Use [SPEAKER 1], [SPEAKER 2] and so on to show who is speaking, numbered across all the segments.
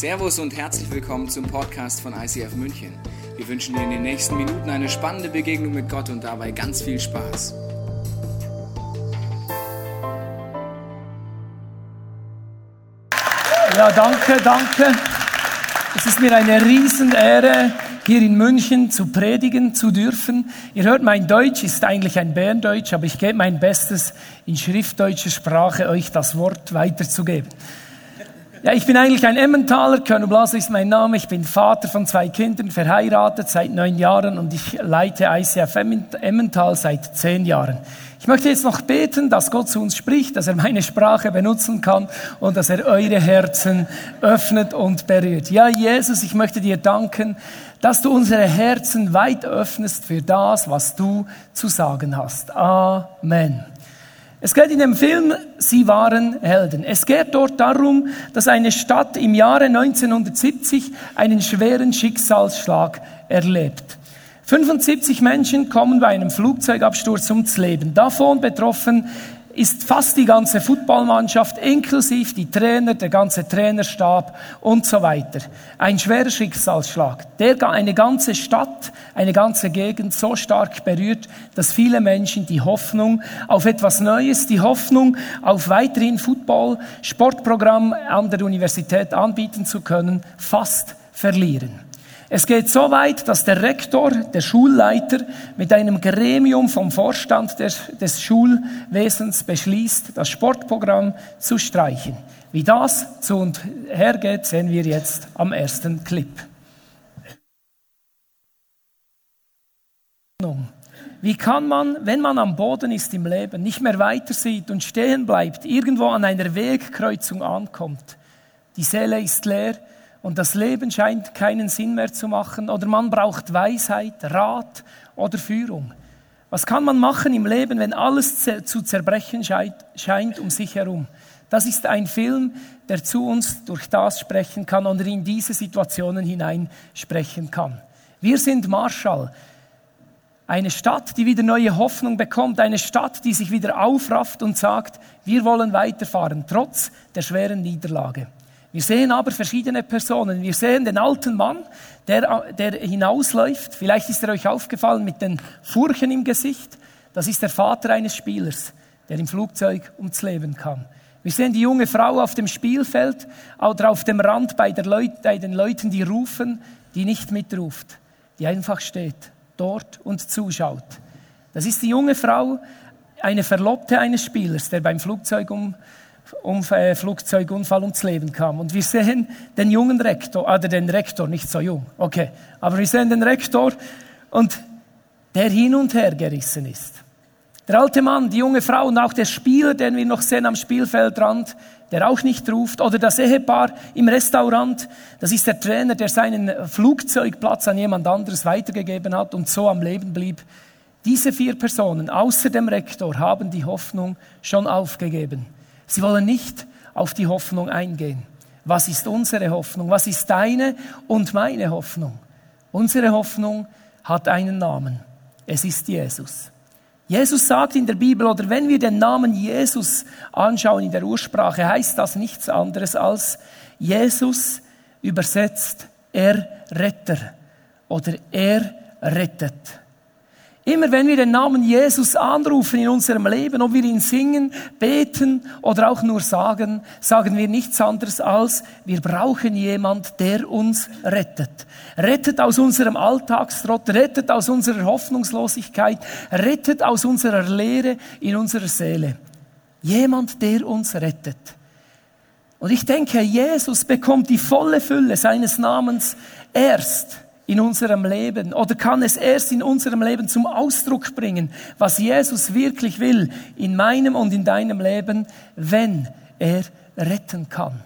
[SPEAKER 1] Servus und herzlich willkommen zum Podcast von ICF München. Wir wünschen dir in den nächsten Minuten eine spannende Begegnung mit Gott und dabei ganz viel Spaß.
[SPEAKER 2] Ja, danke, danke. Es ist mir eine Riesenehre, hier in München zu predigen zu dürfen. Ihr hört, mein Deutsch ist eigentlich ein Berndeutsch, aber ich gebe mein Bestes, in schriftdeutscher Sprache euch das Wort weiterzugeben. Ja, ich bin eigentlich ein Emmentaler, Colonel Blaser ist mein Name, ich bin Vater von zwei Kindern, verheiratet seit neun Jahren und ich leite ICF Emmental seit zehn Jahren. Ich möchte jetzt noch beten, dass Gott zu uns spricht, dass er meine Sprache benutzen kann und dass er eure Herzen öffnet und berührt. Ja, Jesus, ich möchte dir danken, dass du unsere Herzen weit öffnest für das, was du zu sagen hast. Amen. Es geht in dem Film Sie waren Helden. Es geht dort darum, dass eine Stadt im Jahre 1970 einen schweren Schicksalsschlag erlebt. 75 Menschen kommen bei einem Flugzeugabsturz ums Leben. Davon betroffen ist fast die ganze Footballmannschaft, inklusive die Trainer, der ganze Trainerstab und so weiter. Ein schwerer Schicksalsschlag, der eine ganze Stadt, eine ganze Gegend so stark berührt, dass viele Menschen die Hoffnung auf etwas Neues, die Hoffnung auf weiterhin Football, Sportprogramm an der Universität anbieten zu können, fast verlieren. Es geht so weit, dass der Rektor, der Schulleiter, mit einem Gremium vom Vorstand des, des Schulwesens beschließt, das Sportprogramm zu streichen. Wie das zu und her geht, sehen wir jetzt am ersten Clip. Wie kann man, wenn man am Boden ist im Leben, nicht mehr weiter sieht und stehen bleibt, irgendwo an einer Wegkreuzung ankommt? Die Seele ist leer, und das Leben scheint keinen Sinn mehr zu machen oder man braucht Weisheit, Rat oder Führung. Was kann man machen im Leben, wenn alles zu zerbrechen scheint um sich herum? Das ist ein Film, der zu uns durch das sprechen kann oder in diese Situationen hinein sprechen kann. Wir sind Marschall. Eine Stadt, die wieder neue Hoffnung bekommt, eine Stadt, die sich wieder aufrafft und sagt, wir wollen weiterfahren, trotz der schweren Niederlage. Wir sehen aber verschiedene Personen. Wir sehen den alten Mann, der, der hinausläuft. Vielleicht ist er euch aufgefallen mit den Furchen im Gesicht. Das ist der Vater eines Spielers, der im Flugzeug ums Leben kam. Wir sehen die junge Frau auf dem Spielfeld oder auf dem Rand bei, Leut, bei den Leuten, die rufen, die nicht mitruft, die einfach steht dort und zuschaut. Das ist die junge Frau, eine Verlobte eines Spielers, der beim Flugzeug um, äh, Flugzeugunfall ums Leben kam. Und wir sehen den jungen Rektor, oder den Rektor, nicht so jung, okay, aber wir sehen den Rektor und der hin und her gerissen ist. Der alte Mann, die junge Frau und auch der Spieler, den wir noch sehen am Spielfeldrand, der auch nicht ruft, oder das Ehepaar im Restaurant, das ist der Trainer, der seinen Flugzeugplatz an jemand anderes weitergegeben hat und so am Leben blieb. Diese vier Personen außer dem Rektor haben die Hoffnung schon aufgegeben. Sie wollen nicht auf die Hoffnung eingehen. Was ist unsere Hoffnung? Was ist deine und meine Hoffnung? Unsere Hoffnung hat einen Namen. Es ist Jesus. Jesus sagt in der Bibel, oder wenn wir den Namen Jesus anschauen in der Ursprache, heißt das nichts anderes als Jesus übersetzt er Retter oder er rettet. Immer wenn wir den Namen Jesus anrufen in unserem Leben, ob wir ihn singen, beten oder auch nur sagen, sagen wir nichts anderes als, wir brauchen jemand, der uns rettet. Rettet aus unserem Alltagstrott, rettet aus unserer Hoffnungslosigkeit, rettet aus unserer Leere in unserer Seele. Jemand, der uns rettet. Und ich denke, Jesus bekommt die volle Fülle seines Namens erst in unserem Leben oder kann es erst in unserem Leben zum Ausdruck bringen, was Jesus wirklich will in meinem und in deinem Leben, wenn er retten kann.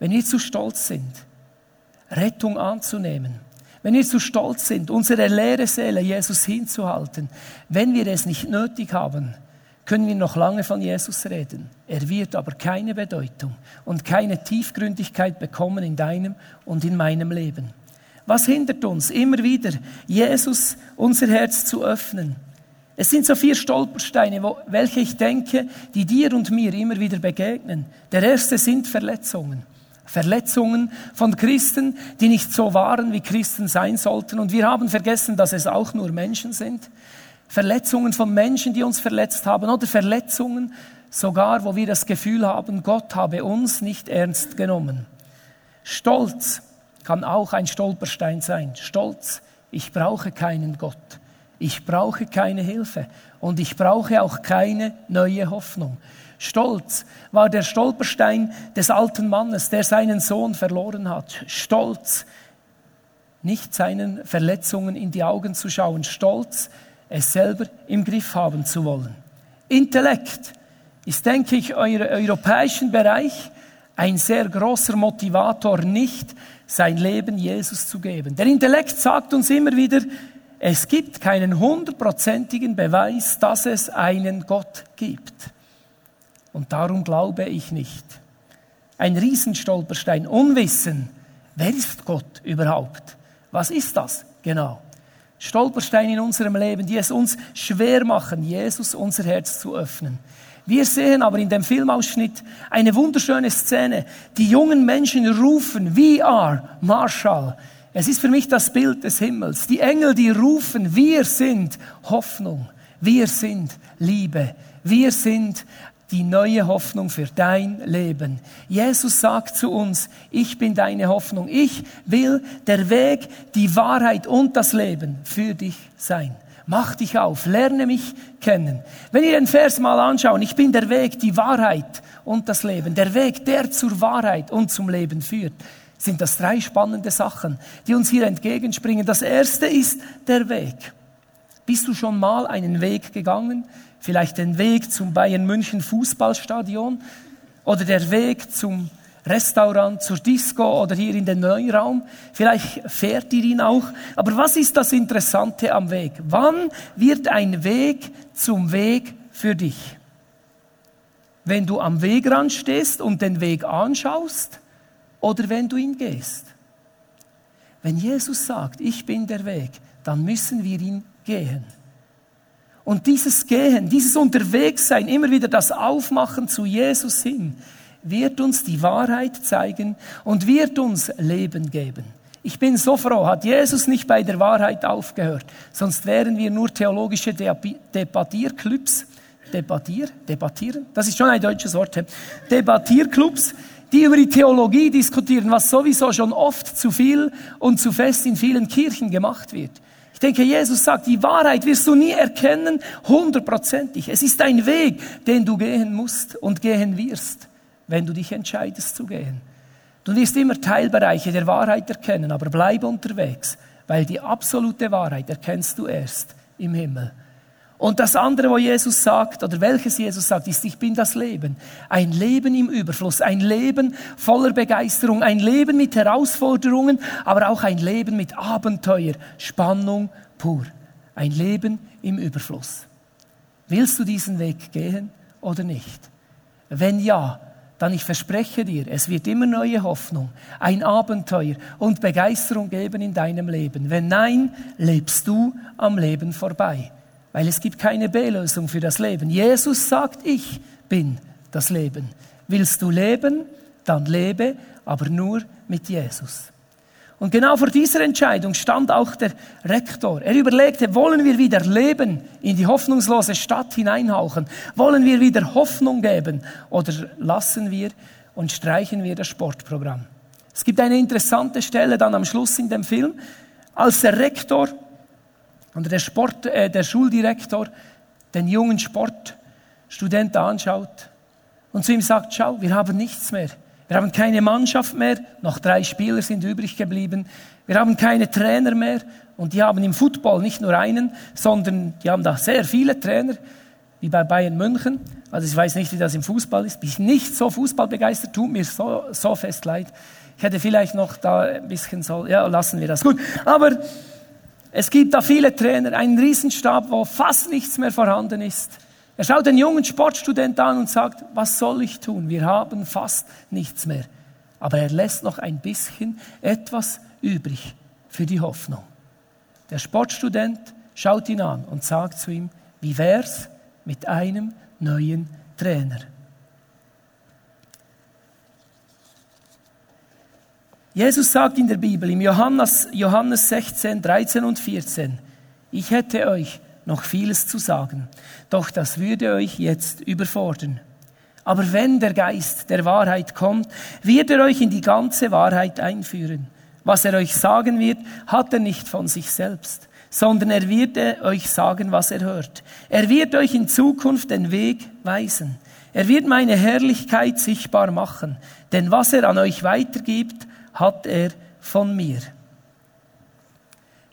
[SPEAKER 2] Wenn wir zu stolz sind, Rettung anzunehmen, wenn wir zu stolz sind, unsere leere Seele Jesus hinzuhalten, wenn wir es nicht nötig haben, können wir noch lange von Jesus reden. Er wird aber keine Bedeutung und keine Tiefgründigkeit bekommen in deinem und in meinem Leben. Was hindert uns immer wieder, Jesus unser Herz zu öffnen? Es sind so vier Stolpersteine, welche ich denke, die dir und mir immer wieder begegnen. Der erste sind Verletzungen. Verletzungen von Christen, die nicht so waren, wie Christen sein sollten. Und wir haben vergessen, dass es auch nur Menschen sind. Verletzungen von Menschen, die uns verletzt haben oder Verletzungen sogar, wo wir das Gefühl haben, Gott habe uns nicht ernst genommen. Stolz kann auch ein Stolperstein sein. Stolz, ich brauche keinen Gott. Ich brauche keine Hilfe und ich brauche auch keine neue Hoffnung. Stolz war der Stolperstein des alten Mannes, der seinen Sohn verloren hat. Stolz, nicht seinen Verletzungen in die Augen zu schauen. Stolz, es selber im Griff haben zu wollen. Intellekt ist, denke ich, im europäischen Bereich ein sehr großer Motivator, nicht sein Leben Jesus zu geben. Der Intellekt sagt uns immer wieder, es gibt keinen hundertprozentigen Beweis, dass es einen Gott gibt. Und darum glaube ich nicht. Ein Riesenstolperstein, Unwissen. Wer ist Gott überhaupt? Was ist das genau? Stolperstein in unserem Leben, die es uns schwer machen, Jesus unser Herz zu öffnen. Wir sehen aber in dem Filmausschnitt eine wunderschöne Szene. Die jungen Menschen rufen, we are Marshall. Es ist für mich das Bild des Himmels. Die Engel, die rufen, wir sind Hoffnung, wir sind Liebe, wir sind die neue Hoffnung für dein Leben. Jesus sagt zu uns, ich bin deine Hoffnung. Ich will der Weg, die Wahrheit und das Leben für dich sein. Mach dich auf, lerne mich kennen. Wenn ihr den Vers mal anschauen, ich bin der Weg, die Wahrheit und das Leben. Der Weg, der zur Wahrheit und zum Leben führt, sind das drei spannende Sachen, die uns hier entgegenspringen. Das erste ist der Weg. Bist du schon mal einen Weg gegangen? vielleicht den Weg zum Bayern München Fußballstadion oder der Weg zum Restaurant, zur Disco oder hier in den Neuraum. Vielleicht fährt ihr ihn auch. Aber was ist das Interessante am Weg? Wann wird ein Weg zum Weg für dich? Wenn du am Wegrand stehst und den Weg anschaust oder wenn du ihn gehst? Wenn Jesus sagt, ich bin der Weg, dann müssen wir ihn gehen. Und dieses Gehen, dieses Unterwegssein, immer wieder das Aufmachen zu Jesus hin, wird uns die Wahrheit zeigen und wird uns Leben geben. Ich bin so froh, hat Jesus nicht bei der Wahrheit aufgehört, sonst wären wir nur theologische Debattierclubs. Debattier, debattieren, das ist schon ein deutsches Wort. Debattierclubs, die über die Theologie diskutieren, was sowieso schon oft zu viel und zu fest in vielen Kirchen gemacht wird denke, Jesus sagt, die Wahrheit wirst du nie erkennen, hundertprozentig. Es ist ein Weg, den du gehen musst und gehen wirst, wenn du dich entscheidest zu gehen. Du wirst immer Teilbereiche der Wahrheit erkennen, aber bleib unterwegs, weil die absolute Wahrheit erkennst du erst im Himmel. Und das andere, wo Jesus sagt, oder welches Jesus sagt, ist, ich bin das Leben. Ein Leben im Überfluss, ein Leben voller Begeisterung, ein Leben mit Herausforderungen, aber auch ein Leben mit Abenteuer, Spannung pur. Ein Leben im Überfluss. Willst du diesen Weg gehen oder nicht? Wenn ja, dann ich verspreche dir, es wird immer neue Hoffnung, ein Abenteuer und Begeisterung geben in deinem Leben. Wenn nein, lebst du am Leben vorbei weil es gibt keine B-Lösung für das Leben. Jesus sagt, ich bin das Leben. Willst du leben, dann lebe, aber nur mit Jesus. Und genau vor dieser Entscheidung stand auch der Rektor. Er überlegte, wollen wir wieder Leben in die hoffnungslose Stadt hineinhauchen? Wollen wir wieder Hoffnung geben? Oder lassen wir und streichen wir das Sportprogramm? Es gibt eine interessante Stelle dann am Schluss in dem Film, als der Rektor und der, Sport, äh, der Schuldirektor den jungen Sportstudenten anschaut und zu ihm sagt, schau, wir haben nichts mehr. Wir haben keine Mannschaft mehr, noch drei Spieler sind übrig geblieben. Wir haben keine Trainer mehr und die haben im Football nicht nur einen, sondern die haben da sehr viele Trainer, wie bei Bayern München. Also ich weiß nicht, wie das im Fußball ist. Bin ich nicht so fußballbegeistert, tut mir so, so fest leid. Ich hätte vielleicht noch da ein bisschen so, ja, lassen wir das. Gut, aber es gibt da viele Trainer, einen Riesenstab, wo fast nichts mehr vorhanden ist. Er schaut den jungen Sportstudent an und sagt, was soll ich tun? Wir haben fast nichts mehr. Aber er lässt noch ein bisschen etwas übrig für die Hoffnung. Der Sportstudent schaut ihn an und sagt zu ihm, wie wär's mit einem neuen Trainer? Jesus sagt in der Bibel, im Johannes, Johannes 16, 13 und 14, ich hätte euch noch vieles zu sagen, doch das würde euch jetzt überfordern. Aber wenn der Geist der Wahrheit kommt, wird er euch in die ganze Wahrheit einführen. Was er euch sagen wird, hat er nicht von sich selbst, sondern er wird euch sagen, was er hört. Er wird euch in Zukunft den Weg weisen. Er wird meine Herrlichkeit sichtbar machen, denn was er an euch weitergibt, hat er von mir.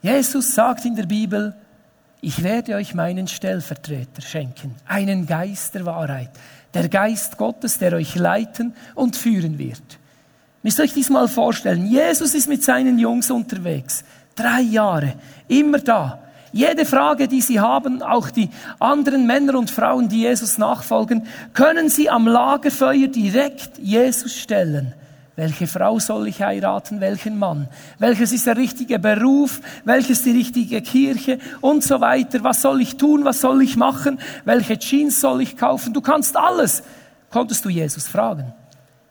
[SPEAKER 2] Jesus sagt in der Bibel, ich werde euch meinen Stellvertreter schenken, einen Geist der Wahrheit, der Geist Gottes, der euch leiten und führen wird. Müsst ihr euch dies mal vorstellen, Jesus ist mit seinen Jungs unterwegs, drei Jahre, immer da. Jede Frage, die sie haben, auch die anderen Männer und Frauen, die Jesus nachfolgen, können sie am Lagerfeuer direkt Jesus stellen. Welche Frau soll ich heiraten? Welchen Mann? Welches ist der richtige Beruf? Welches die richtige Kirche? Und so weiter. Was soll ich tun? Was soll ich machen? Welche Jeans soll ich kaufen? Du kannst alles. Konntest du Jesus fragen?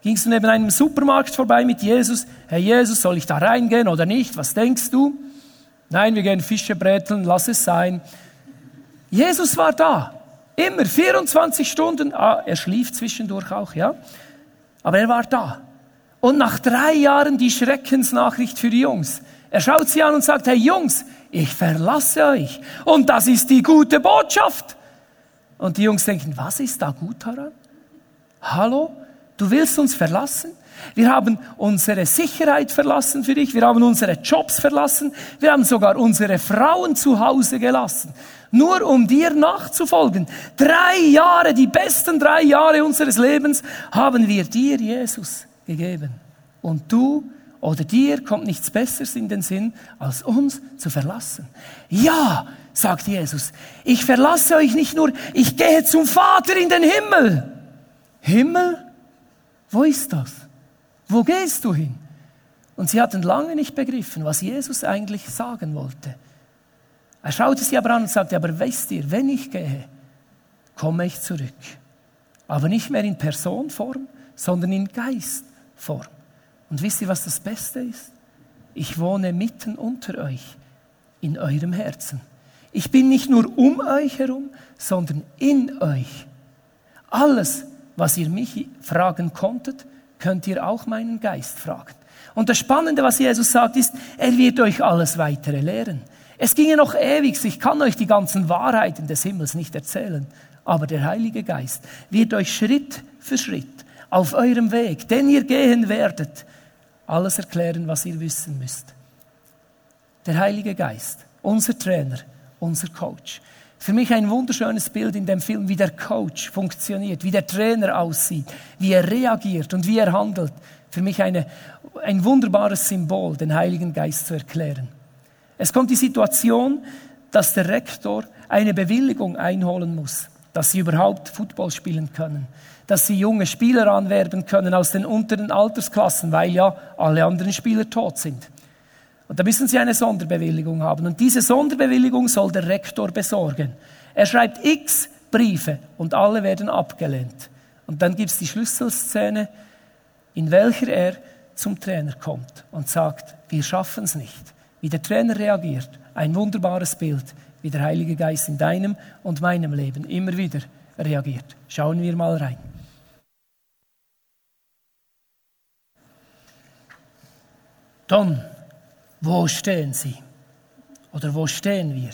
[SPEAKER 2] Gingst du neben einem Supermarkt vorbei mit Jesus? Herr Jesus, soll ich da reingehen oder nicht? Was denkst du? Nein, wir gehen Fische bräteln, lass es sein. Jesus war da. Immer, 24 Stunden. Ah, er schlief zwischendurch auch, ja. Aber er war da. Und nach drei Jahren die Schreckensnachricht für die Jungs. Er schaut sie an und sagt, hey Jungs, ich verlasse euch. Und das ist die gute Botschaft. Und die Jungs denken, was ist da gut daran? Hallo? Du willst uns verlassen? Wir haben unsere Sicherheit verlassen für dich. Wir haben unsere Jobs verlassen. Wir haben sogar unsere Frauen zu Hause gelassen. Nur um dir nachzufolgen. Drei Jahre, die besten drei Jahre unseres Lebens haben wir dir, Jesus gegeben. Und du oder dir kommt nichts Besseres in den Sinn, als uns zu verlassen. Ja, sagt Jesus, ich verlasse euch nicht nur, ich gehe zum Vater in den Himmel. Himmel? Wo ist das? Wo gehst du hin? Und sie hatten lange nicht begriffen, was Jesus eigentlich sagen wollte. Er schaute sie aber an und sagte, aber wisst ihr, wenn ich gehe, komme ich zurück. Aber nicht mehr in Personform, sondern in Geist Form. Und wisst ihr, was das Beste ist? Ich wohne mitten unter euch, in eurem Herzen. Ich bin nicht nur um euch herum, sondern in euch. Alles, was ihr mich fragen konntet, könnt ihr auch meinen Geist fragen. Und das Spannende, was Jesus sagt, ist, er wird euch alles weitere lehren. Es ginge noch ewig, ich kann euch die ganzen Wahrheiten des Himmels nicht erzählen, aber der Heilige Geist wird euch Schritt für Schritt auf eurem Weg, den ihr gehen werdet, alles erklären, was ihr wissen müsst. Der Heilige Geist, unser Trainer, unser Coach. Für mich ein wunderschönes Bild in dem Film, wie der Coach funktioniert, wie der Trainer aussieht, wie er reagiert und wie er handelt. Für mich eine, ein wunderbares Symbol, den Heiligen Geist zu erklären. Es kommt die Situation, dass der Rektor eine Bewilligung einholen muss, dass sie überhaupt Football spielen können dass sie junge Spieler anwerben können aus den unteren Altersklassen, weil ja alle anderen Spieler tot sind. Und da müssen sie eine Sonderbewilligung haben. Und diese Sonderbewilligung soll der Rektor besorgen. Er schreibt x Briefe und alle werden abgelehnt. Und dann gibt es die Schlüsselszene, in welcher er zum Trainer kommt und sagt, wir schaffen es nicht. Wie der Trainer reagiert, ein wunderbares Bild, wie der Heilige Geist in deinem und meinem Leben immer wieder reagiert. Schauen wir mal rein. Dann, wo stehen Sie? Oder wo stehen wir?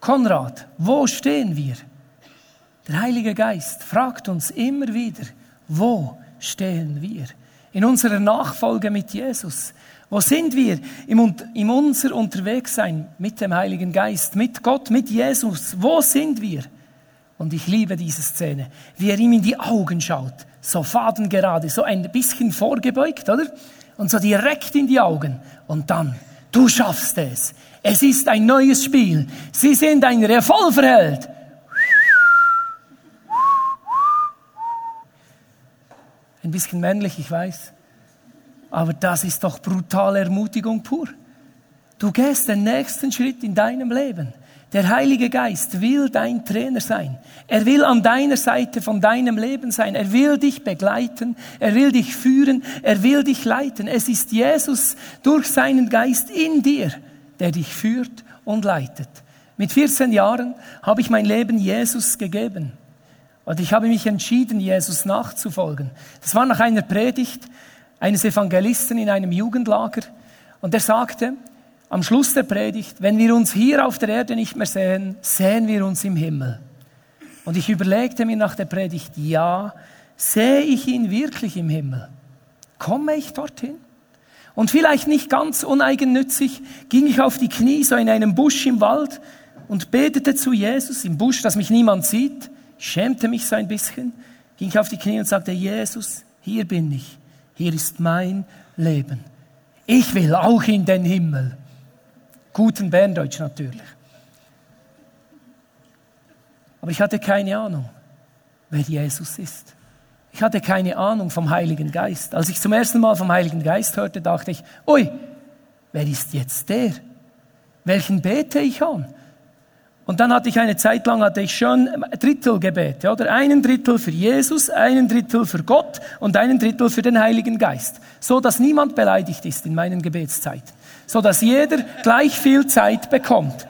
[SPEAKER 2] Konrad, wo stehen wir? Der Heilige Geist fragt uns immer wieder, wo stehen wir? In unserer Nachfolge mit Jesus. Wo sind wir im, im unser Unterwegssein mit dem Heiligen Geist, mit Gott, mit Jesus? Wo sind wir? Und ich liebe diese Szene, wie er ihm in die Augen schaut, so fadengerade, so ein bisschen vorgebeugt, oder? und so direkt in die Augen. Und dann, du schaffst es. Es ist ein neues Spiel. Sie sind ein Revolverheld. Ein bisschen männlich, ich weiß. Aber das ist doch brutale Ermutigung pur. Du gehst den nächsten Schritt in deinem Leben. Der Heilige Geist will dein Trainer sein. Er will an deiner Seite von deinem Leben sein. Er will dich begleiten. Er will dich führen. Er will dich leiten. Es ist Jesus durch seinen Geist in dir, der dich führt und leitet. Mit 14 Jahren habe ich mein Leben Jesus gegeben. Und ich habe mich entschieden, Jesus nachzufolgen. Das war nach einer Predigt eines Evangelisten in einem Jugendlager. Und er sagte, am Schluss der Predigt, wenn wir uns hier auf der Erde nicht mehr sehen, sehen wir uns im Himmel. Und ich überlegte mir nach der Predigt, ja, sehe ich ihn wirklich im Himmel? Komme ich dorthin? Und vielleicht nicht ganz uneigennützig ging ich auf die Knie so in einem Busch im Wald und betete zu Jesus im Busch, dass mich niemand sieht, schämte mich so ein bisschen, ging ich auf die Knie und sagte, Jesus, hier bin ich, hier ist mein Leben. Ich will auch in den Himmel. Guten Berndeutsch natürlich. Aber ich hatte keine Ahnung, wer Jesus ist. Ich hatte keine Ahnung vom Heiligen Geist. Als ich zum ersten Mal vom Heiligen Geist hörte, dachte ich, ui, wer ist jetzt der? Welchen bete ich an? Und dann hatte ich eine Zeit lang, hatte ich schon Drittelgebete, oder? Einen Drittel für Jesus, einen Drittel für Gott und einen Drittel für den Heiligen Geist. So, dass niemand beleidigt ist in meinen Gebetszeiten. So, dass jeder gleich viel Zeit bekommt.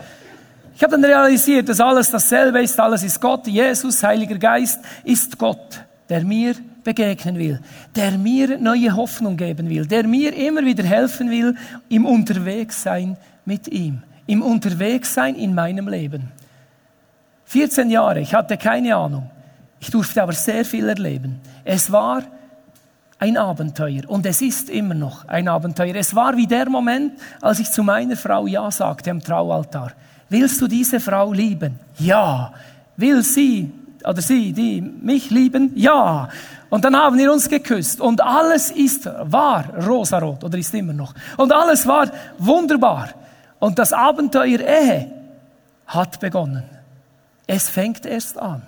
[SPEAKER 2] Ich habe dann realisiert, dass alles dasselbe ist, alles ist Gott. Jesus, Heiliger Geist, ist Gott, der mir begegnen will, der mir neue Hoffnung geben will, der mir immer wieder helfen will im Unterwegssein mit ihm im Unterwegssein in meinem Leben. 14 Jahre, ich hatte keine Ahnung. Ich durfte aber sehr viel erleben. Es war ein Abenteuer und es ist immer noch ein Abenteuer. Es war wie der Moment, als ich zu meiner Frau Ja sagte am Traualtar. Willst du diese Frau lieben? Ja. Will sie oder sie, die mich lieben? Ja. Und dann haben wir uns geküsst und alles ist, war rosarot oder ist immer noch. Und alles war wunderbar. Und das Abenteuer Ehe hat begonnen. Es fängt erst an.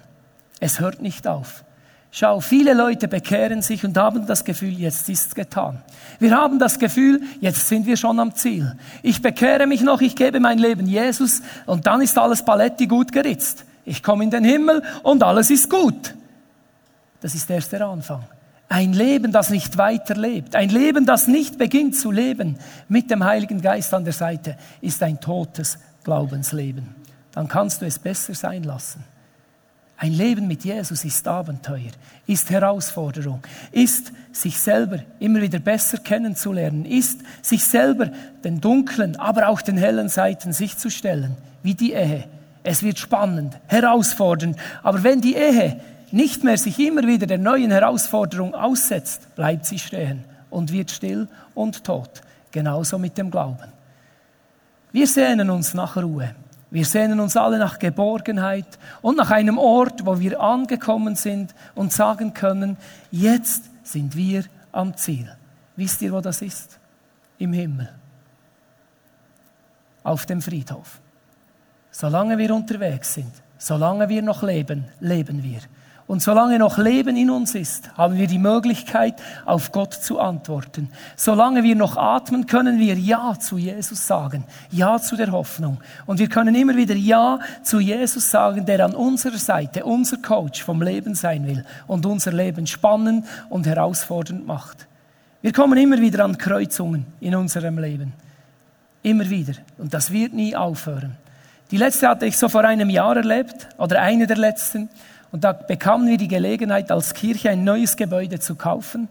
[SPEAKER 2] Es hört nicht auf. Schau, viele Leute bekehren sich und haben das Gefühl, jetzt ist getan. Wir haben das Gefühl, jetzt sind wir schon am Ziel. Ich bekehre mich noch, ich gebe mein Leben Jesus und dann ist alles Paletti gut geritzt. Ich komme in den Himmel und alles ist gut. Das ist erst der Anfang. Ein Leben, das nicht weiterlebt, ein Leben, das nicht beginnt zu leben mit dem Heiligen Geist an der Seite, ist ein totes Glaubensleben. Dann kannst du es besser sein lassen. Ein Leben mit Jesus ist Abenteuer, ist Herausforderung, ist sich selber immer wieder besser kennenzulernen, ist sich selber den dunklen, aber auch den hellen Seiten sich zu stellen, wie die Ehe. Es wird spannend, herausfordernd, aber wenn die Ehe nicht mehr sich immer wieder der neuen Herausforderung aussetzt, bleibt sie stehen und wird still und tot. Genauso mit dem Glauben. Wir sehnen uns nach Ruhe. Wir sehnen uns alle nach Geborgenheit und nach einem Ort, wo wir angekommen sind und sagen können, jetzt sind wir am Ziel. Wisst ihr, wo das ist? Im Himmel. Auf dem Friedhof. Solange wir unterwegs sind, solange wir noch leben, leben wir. Und solange noch Leben in uns ist, haben wir die Möglichkeit, auf Gott zu antworten. Solange wir noch atmen, können wir Ja zu Jesus sagen. Ja zu der Hoffnung. Und wir können immer wieder Ja zu Jesus sagen, der an unserer Seite, unser Coach vom Leben sein will und unser Leben spannend und herausfordernd macht. Wir kommen immer wieder an Kreuzungen in unserem Leben. Immer wieder. Und das wird nie aufhören. Die letzte hatte ich so vor einem Jahr erlebt, oder eine der letzten. Und da bekamen wir die Gelegenheit, als Kirche ein neues Gebäude zu kaufen,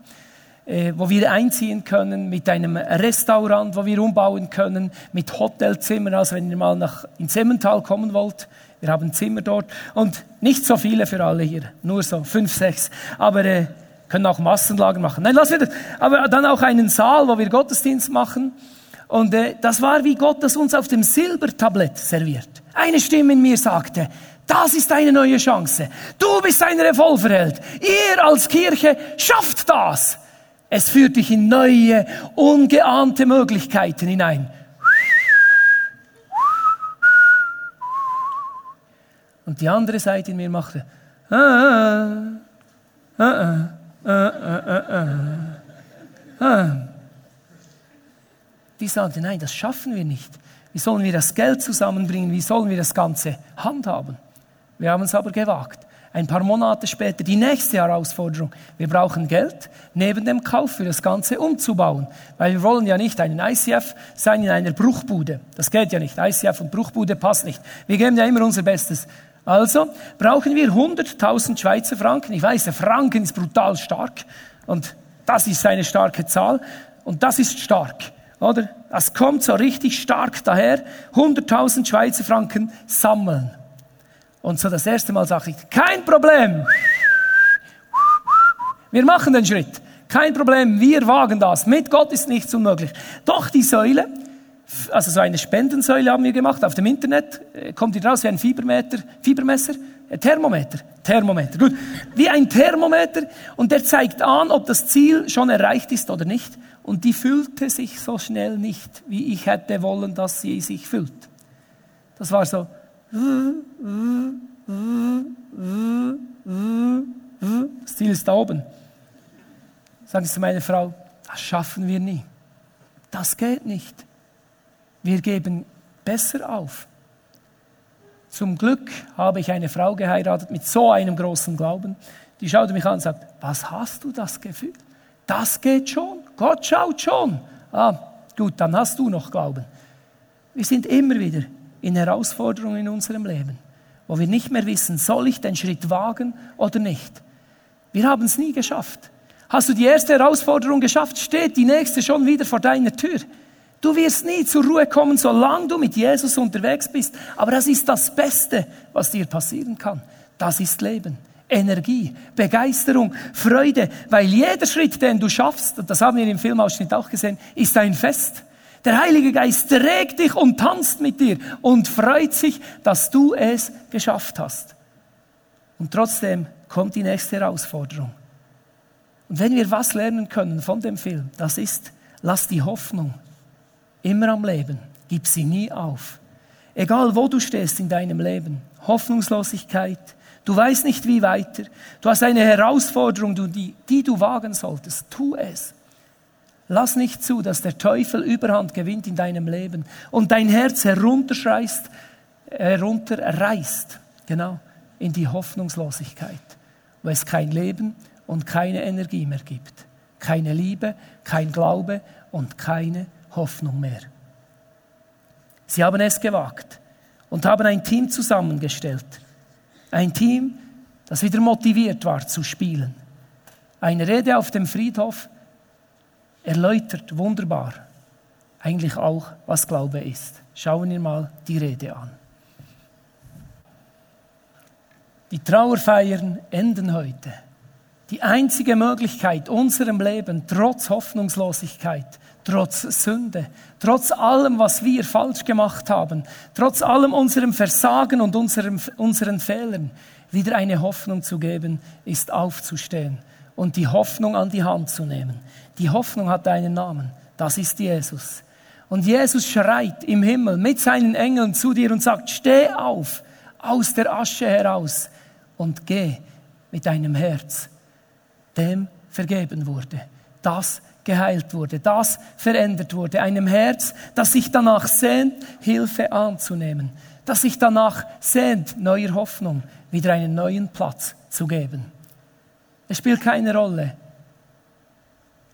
[SPEAKER 2] äh, wo wir einziehen können, mit einem Restaurant, wo wir umbauen können, mit Hotelzimmern, also wenn ihr mal nach, ins Emmental kommen wollt. Wir haben Zimmer dort und nicht so viele für alle hier, nur so fünf, sechs. Aber äh, können auch Massenlager machen. Nein, lass wir das. Aber dann auch einen Saal, wo wir Gottesdienst machen. Und äh, das war wie Gott das uns auf dem Silbertablett serviert. Eine Stimme in mir sagte, das ist eine neue Chance. Du bist ein Revolverheld. Ihr als Kirche schafft das. Es führt dich in neue, ungeahnte Möglichkeiten hinein. Und die andere Seite in mir machte, ah, ah, ah, die sagte, nein, das schaffen wir nicht. Wie sollen wir das Geld zusammenbringen? Wie sollen wir das Ganze handhaben? Wir haben es aber gewagt. Ein paar Monate später die nächste Herausforderung. Wir brauchen Geld neben dem Kauf für das Ganze umzubauen. Weil wir wollen ja nicht einen ICF sein in einer Bruchbude. Das geht ja nicht. ICF und Bruchbude passt nicht. Wir geben ja immer unser Bestes. Also brauchen wir 100.000 Schweizer Franken. Ich weiß, der Franken ist brutal stark und das ist eine starke Zahl und das ist stark, oder? Das kommt so richtig stark daher. 100.000 Schweizer Franken sammeln. Und so das erste Mal sage ich, kein Problem. Wir machen den Schritt. Kein Problem, wir wagen das. Mit Gott ist nichts unmöglich. Doch die Säule, also so eine Spendensäule haben wir gemacht auf dem Internet, äh, kommt die raus wie ein Fiebermeter, Fiebermesser, Thermometer, Thermometer, gut, wie ein Thermometer und der zeigt an, ob das Ziel schon erreicht ist oder nicht und die füllte sich so schnell nicht, wie ich hätte wollen, dass sie sich füllt. Das war so, das Ziel ist da oben. Sagen Sie zu meiner Frau, das schaffen wir nie. Das geht nicht. Wir geben besser auf. Zum Glück habe ich eine Frau geheiratet mit so einem großen Glauben. Die schaute mich an und sagt, was hast du das Gefühl? Das geht schon. Gott schaut schon. Ah, gut, dann hast du noch Glauben. Wir sind immer wieder in Herausforderungen in unserem Leben, wo wir nicht mehr wissen, soll ich den Schritt wagen oder nicht. Wir haben es nie geschafft. Hast du die erste Herausforderung geschafft, steht die nächste schon wieder vor deiner Tür. Du wirst nie zur Ruhe kommen, solange du mit Jesus unterwegs bist. Aber das ist das Beste, was dir passieren kann. Das ist Leben. Energie, Begeisterung, Freude, weil jeder Schritt, den du schaffst, das haben wir im Filmausschnitt auch gesehen, ist ein Fest. Der Heilige Geist trägt dich und tanzt mit dir und freut sich, dass du es geschafft hast. Und trotzdem kommt die nächste Herausforderung. Und wenn wir was lernen können von dem Film, das ist, lass die Hoffnung immer am Leben. Gib sie nie auf. Egal wo du stehst in deinem Leben, Hoffnungslosigkeit, du weißt nicht wie weiter, du hast eine Herausforderung, die, die du wagen solltest, tu es. Lass nicht zu, dass der Teufel Überhand gewinnt in deinem Leben und dein Herz herunterschreist, herunterreißt, genau, in die Hoffnungslosigkeit, wo es kein Leben und keine Energie mehr gibt. Keine Liebe, kein Glaube und keine Hoffnung mehr. Sie haben es gewagt und haben ein Team zusammengestellt. Ein Team, das wieder motiviert war zu spielen. Eine Rede auf dem Friedhof erläutert wunderbar eigentlich auch, was Glaube ist. Schauen wir mal die Rede an. Die Trauerfeiern enden heute. Die einzige Möglichkeit, unserem Leben trotz Hoffnungslosigkeit trotz Sünde, trotz allem, was wir falsch gemacht haben, trotz allem unserem Versagen und unserem, unseren Fehlern, wieder eine Hoffnung zu geben, ist aufzustehen und die Hoffnung an die Hand zu nehmen. Die Hoffnung hat einen Namen, das ist Jesus. Und Jesus schreit im Himmel mit seinen Engeln zu dir und sagt, steh auf aus der Asche heraus und geh mit deinem Herz, dem vergeben wurde. Das geheilt wurde, das verändert wurde. Einem Herz, das sich danach sehnt, Hilfe anzunehmen, das sich danach sehnt, neuer Hoffnung, wieder einen neuen Platz zu geben. Es spielt keine Rolle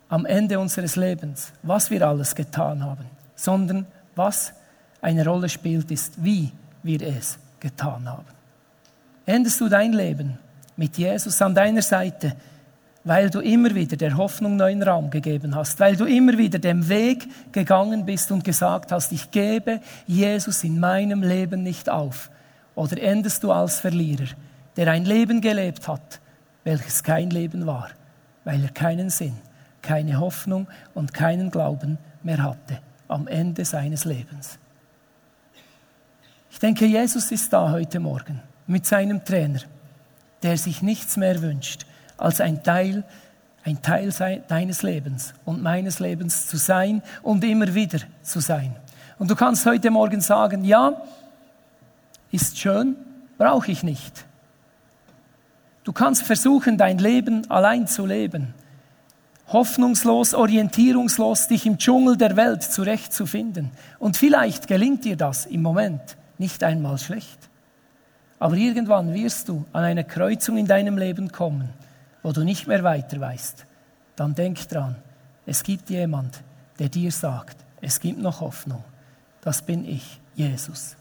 [SPEAKER 2] am Ende unseres Lebens, was wir alles getan haben, sondern was eine Rolle spielt, ist, wie wir es getan haben. Endest du dein Leben mit Jesus an deiner Seite, weil du immer wieder der Hoffnung neuen Raum gegeben hast, weil du immer wieder den Weg gegangen bist und gesagt hast, ich gebe Jesus in meinem Leben nicht auf. Oder endest du als Verlierer, der ein Leben gelebt hat, welches kein Leben war, weil er keinen Sinn, keine Hoffnung und keinen Glauben mehr hatte am Ende seines Lebens. Ich denke, Jesus ist da heute Morgen mit seinem Trainer, der sich nichts mehr wünscht, als ein Teil, ein Teil deines Lebens und meines Lebens zu sein und immer wieder zu sein. Und du kannst heute Morgen sagen, ja, ist schön, brauche ich nicht. Du kannst versuchen, dein Leben allein zu leben. hoffnungslos, orientierungslos dich im Dschungel der Welt zurechtzufinden. Und vielleicht gelingt dir das im Moment nicht einmal schlecht. Aber irgendwann wirst du an eine Kreuzung in deinem Leben kommen, wo du nicht mehr weiter weißt. Dann denk dran, es gibt jemand, der dir sagt, es gibt noch Hoffnung. Das bin ich, Jesus.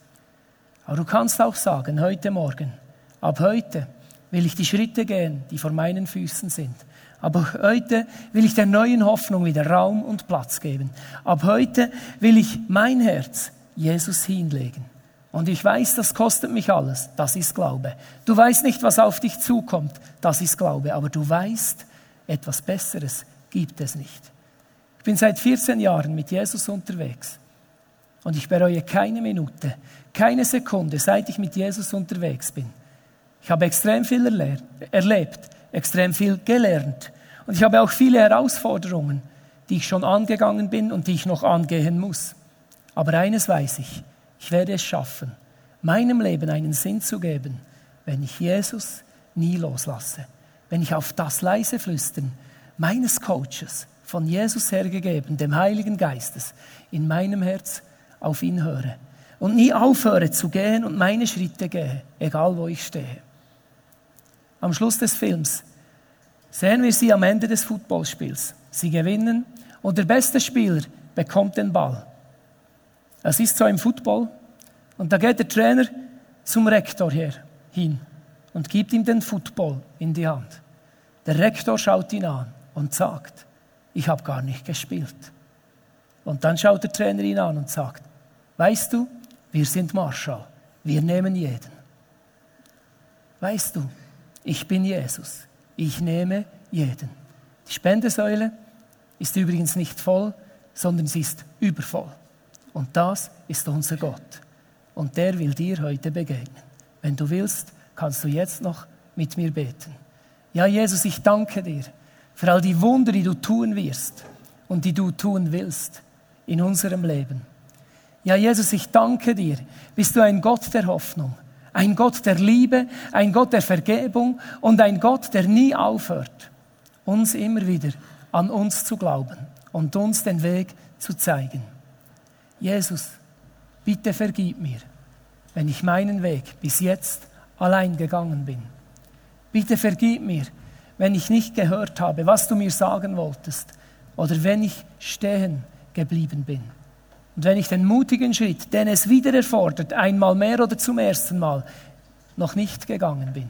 [SPEAKER 2] Aber du kannst auch sagen, heute Morgen, ab heute will ich die Schritte gehen, die vor meinen Füßen sind. Aber heute will ich der neuen Hoffnung wieder Raum und Platz geben. Ab heute will ich mein Herz Jesus hinlegen. Und ich weiß, das kostet mich alles. Das ist Glaube. Du weißt nicht, was auf dich zukommt. Das ist Glaube. Aber du weißt, etwas Besseres gibt es nicht. Ich bin seit 14 Jahren mit Jesus unterwegs. Und ich bereue keine Minute, keine Sekunde, seit ich mit Jesus unterwegs bin. Ich habe extrem viel erlebt, extrem viel gelernt. Und ich habe auch viele Herausforderungen, die ich schon angegangen bin und die ich noch angehen muss. Aber eines weiß ich, ich werde es schaffen, meinem Leben einen Sinn zu geben, wenn ich Jesus nie loslasse. Wenn ich auf das leise Flüstern meines Coaches, von Jesus hergegeben, dem Heiligen Geistes, in meinem Herz auf ihn höre und nie aufhöre zu gehen und meine Schritte gehe, egal wo ich stehe. Am Schluss des Films sehen wir sie am Ende des Footballspiels. Sie gewinnen und der beste Spieler bekommt den Ball. Es ist so im Football und da geht der Trainer zum Rektor her hin und gibt ihm den Football in die Hand. Der Rektor schaut ihn an und sagt, ich habe gar nicht gespielt. Und dann schaut der Trainer ihn an und sagt, weißt du, wir sind Marschall, wir nehmen jeden. Weißt du, ich bin Jesus. Ich nehme jeden. Die Spendesäule ist übrigens nicht voll, sondern sie ist übervoll. Und das ist unser Gott. Und der will dir heute begegnen. Wenn du willst, kannst du jetzt noch mit mir beten. Ja, Jesus, ich danke dir für all die Wunder, die du tun wirst und die du tun willst in unserem Leben. Ja, Jesus, ich danke dir. Bist du ein Gott der Hoffnung? Ein Gott der Liebe, ein Gott der Vergebung und ein Gott, der nie aufhört, uns immer wieder an uns zu glauben und uns den Weg zu zeigen. Jesus, bitte vergib mir, wenn ich meinen Weg bis jetzt allein gegangen bin. Bitte vergib mir, wenn ich nicht gehört habe, was du mir sagen wolltest oder wenn ich stehen geblieben bin. Und wenn ich den mutigen Schritt, den es wieder erfordert, einmal mehr oder zum ersten Mal, noch nicht gegangen bin.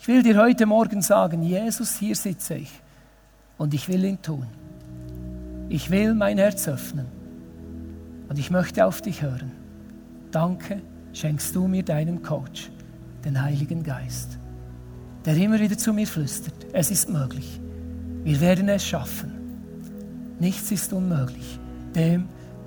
[SPEAKER 2] Ich will dir heute Morgen sagen, Jesus, hier sitze ich und ich will ihn tun. Ich will mein Herz öffnen und ich möchte auf dich hören. Danke, schenkst du mir deinen Coach, den Heiligen Geist, der immer wieder zu mir flüstert, es ist möglich, wir werden es schaffen. Nichts ist unmöglich, dem,